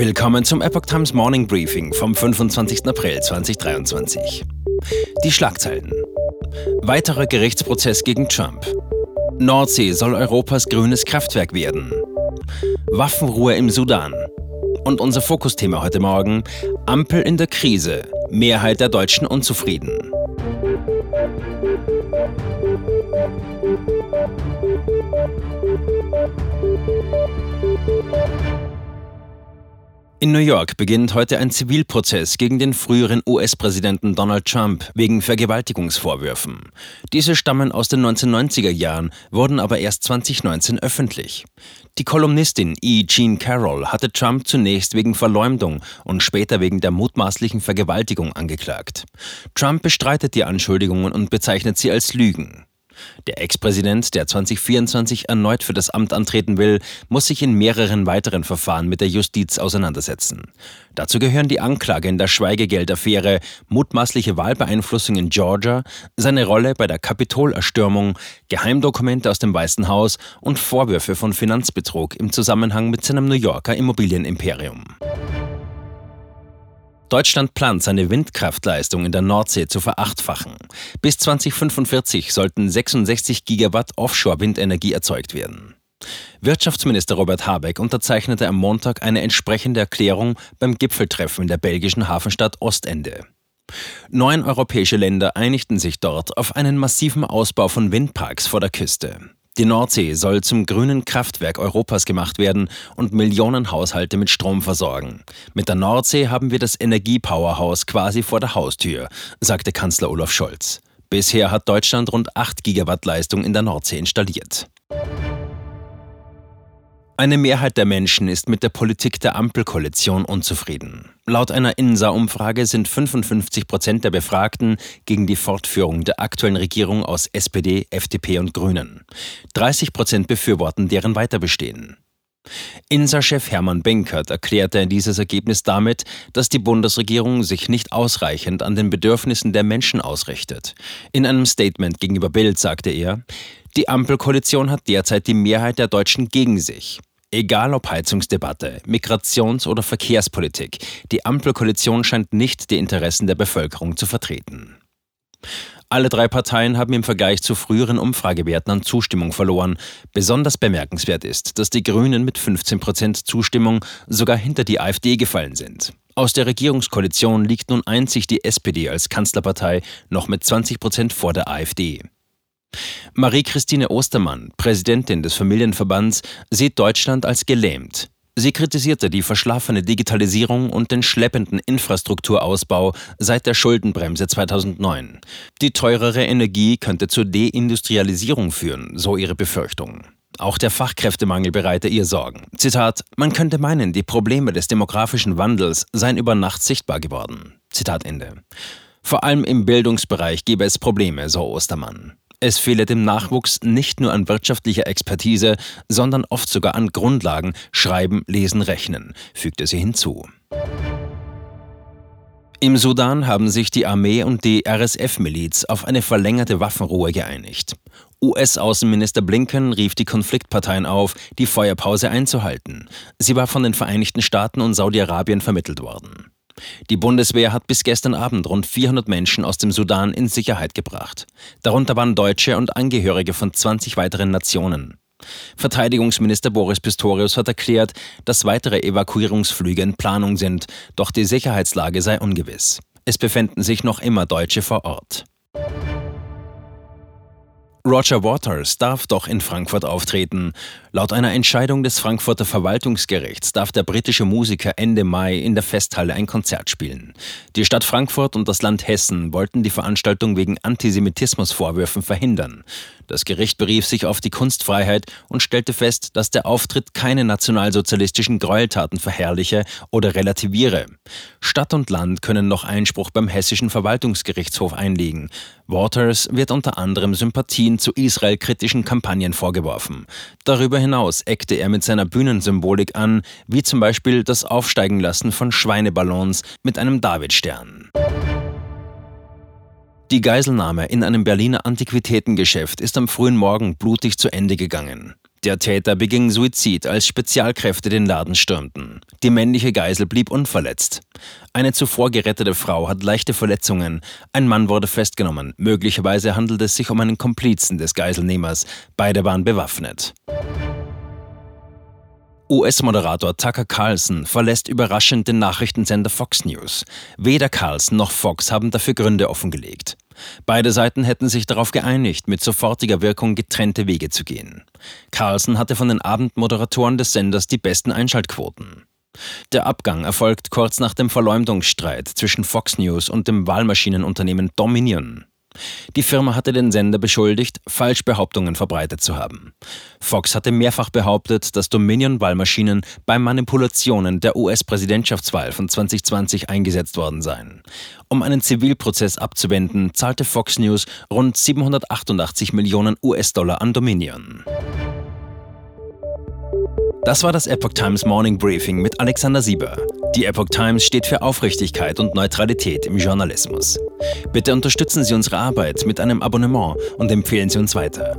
Willkommen zum Epoch Times Morning Briefing vom 25. April 2023. Die Schlagzeilen. Weiterer Gerichtsprozess gegen Trump. Nordsee soll Europas grünes Kraftwerk werden. Waffenruhe im Sudan. Und unser Fokusthema heute Morgen: Ampel in der Krise. Mehrheit der Deutschen unzufrieden. In New York beginnt heute ein Zivilprozess gegen den früheren US-Präsidenten Donald Trump wegen Vergewaltigungsvorwürfen. Diese stammen aus den 1990er Jahren, wurden aber erst 2019 öffentlich. Die Kolumnistin E. Jean Carroll hatte Trump zunächst wegen Verleumdung und später wegen der mutmaßlichen Vergewaltigung angeklagt. Trump bestreitet die Anschuldigungen und bezeichnet sie als Lügen. Der Ex-Präsident, der 2024 erneut für das Amt antreten will, muss sich in mehreren weiteren Verfahren mit der Justiz auseinandersetzen. Dazu gehören die Anklage in der Schweigegeldaffäre, mutmaßliche Wahlbeeinflussung in Georgia, seine Rolle bei der Kapitolerstürmung, Geheimdokumente aus dem Weißen Haus und Vorwürfe von Finanzbetrug im Zusammenhang mit seinem New Yorker Immobilienimperium. Deutschland plant, seine Windkraftleistung in der Nordsee zu verachtfachen. Bis 2045 sollten 66 Gigawatt Offshore-Windenergie erzeugt werden. Wirtschaftsminister Robert Habeck unterzeichnete am Montag eine entsprechende Erklärung beim Gipfeltreffen in der belgischen Hafenstadt Ostende. Neun europäische Länder einigten sich dort auf einen massiven Ausbau von Windparks vor der Küste. Die Nordsee soll zum grünen Kraftwerk Europas gemacht werden und Millionen Haushalte mit Strom versorgen. Mit der Nordsee haben wir das Energiepowerhaus quasi vor der Haustür, sagte Kanzler Olaf Scholz. Bisher hat Deutschland rund 8 Gigawatt Leistung in der Nordsee installiert. Eine Mehrheit der Menschen ist mit der Politik der Ampelkoalition unzufrieden. Laut einer INSA-Umfrage sind 55 Prozent der Befragten gegen die Fortführung der aktuellen Regierung aus SPD, FDP und Grünen. 30 Prozent befürworten deren Weiterbestehen. INSA-Chef Hermann Benkert erklärte dieses Ergebnis damit, dass die Bundesregierung sich nicht ausreichend an den Bedürfnissen der Menschen ausrichtet. In einem Statement gegenüber Bild sagte er, die Ampelkoalition hat derzeit die Mehrheit der Deutschen gegen sich. Egal ob Heizungsdebatte, Migrations- oder Verkehrspolitik, die Ampelkoalition scheint nicht die Interessen der Bevölkerung zu vertreten. Alle drei Parteien haben im Vergleich zu früheren Umfragewerten an Zustimmung verloren. Besonders bemerkenswert ist, dass die Grünen mit 15 Prozent Zustimmung sogar hinter die AfD gefallen sind. Aus der Regierungskoalition liegt nun einzig die SPD als Kanzlerpartei noch mit 20 Prozent vor der AfD. Marie-Christine Ostermann, Präsidentin des Familienverbands, sieht Deutschland als gelähmt. Sie kritisierte die verschlafene Digitalisierung und den schleppenden Infrastrukturausbau seit der Schuldenbremse 2009. Die teurere Energie könnte zur Deindustrialisierung führen, so ihre Befürchtung. Auch der Fachkräftemangel bereite ihr Sorgen. Zitat: Man könnte meinen, die Probleme des demografischen Wandels seien über Nacht sichtbar geworden. Zitat Ende. Vor allem im Bildungsbereich gebe es Probleme, so Ostermann. Es fehle dem Nachwuchs nicht nur an wirtschaftlicher Expertise, sondern oft sogar an Grundlagen Schreiben, Lesen, Rechnen, fügte sie hinzu. Im Sudan haben sich die Armee und die RSF-Miliz auf eine verlängerte Waffenruhe geeinigt. US-Außenminister Blinken rief die Konfliktparteien auf, die Feuerpause einzuhalten. Sie war von den Vereinigten Staaten und Saudi-Arabien vermittelt worden. Die Bundeswehr hat bis gestern Abend rund 400 Menschen aus dem Sudan in Sicherheit gebracht. Darunter waren Deutsche und Angehörige von 20 weiteren Nationen. Verteidigungsminister Boris Pistorius hat erklärt, dass weitere Evakuierungsflüge in Planung sind, doch die Sicherheitslage sei ungewiss. Es befänden sich noch immer Deutsche vor Ort. Roger Waters darf doch in Frankfurt auftreten. Laut einer Entscheidung des Frankfurter Verwaltungsgerichts darf der britische Musiker Ende Mai in der Festhalle ein Konzert spielen. Die Stadt Frankfurt und das Land Hessen wollten die Veranstaltung wegen Antisemitismusvorwürfen verhindern. Das Gericht berief sich auf die Kunstfreiheit und stellte fest, dass der Auftritt keine nationalsozialistischen Gräueltaten verherrliche oder relativiere. Stadt und Land können noch Einspruch beim hessischen Verwaltungsgerichtshof einlegen. Waters wird unter anderem Sympathien zu israelkritischen Kampagnen vorgeworfen. Darüber hinaus eckte er mit seiner Bühnensymbolik an, wie zum Beispiel das Aufsteigenlassen von Schweineballons mit einem Davidstern. Die Geiselnahme in einem Berliner Antiquitätengeschäft ist am frühen Morgen blutig zu Ende gegangen. Der Täter beging Suizid, als Spezialkräfte den Laden stürmten. Die männliche Geisel blieb unverletzt. Eine zuvor gerettete Frau hat leichte Verletzungen. Ein Mann wurde festgenommen. Möglicherweise handelt es sich um einen Komplizen des Geiselnehmers. Beide waren bewaffnet. US-Moderator Tucker Carlson verlässt überraschend den Nachrichtensender Fox News. Weder Carlson noch Fox haben dafür Gründe offengelegt. Beide Seiten hätten sich darauf geeinigt, mit sofortiger Wirkung getrennte Wege zu gehen. Carlson hatte von den Abendmoderatoren des Senders die besten Einschaltquoten. Der Abgang erfolgt kurz nach dem Verleumdungsstreit zwischen Fox News und dem Wahlmaschinenunternehmen Dominion. Die Firma hatte den Sender beschuldigt, Falschbehauptungen verbreitet zu haben. Fox hatte mehrfach behauptet, dass Dominion-Wahlmaschinen bei Manipulationen der US-Präsidentschaftswahl von 2020 eingesetzt worden seien. Um einen Zivilprozess abzuwenden, zahlte Fox News rund 788 Millionen US-Dollar an Dominion. Das war das Epoch Times Morning Briefing mit Alexander Sieber. Die Epoch Times steht für Aufrichtigkeit und Neutralität im Journalismus. Bitte unterstützen Sie unsere Arbeit mit einem Abonnement und empfehlen Sie uns weiter.